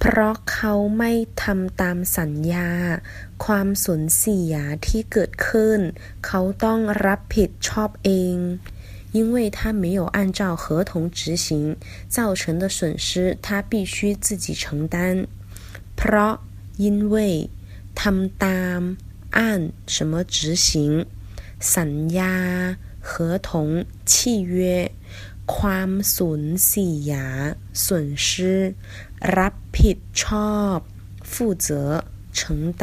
เพราะเขาไม่ทำตามสัญญา ความสูญเสียที่เกิดขึ้น เขาต้องรับผิดชอบเอง因为他没有按照合同执行，造成的损失他必须自己承担。เพราะ因为ทำตาม按什么执行สัญญา 合同契约ความสูญเสีย损失รับผิดชอบ负责承担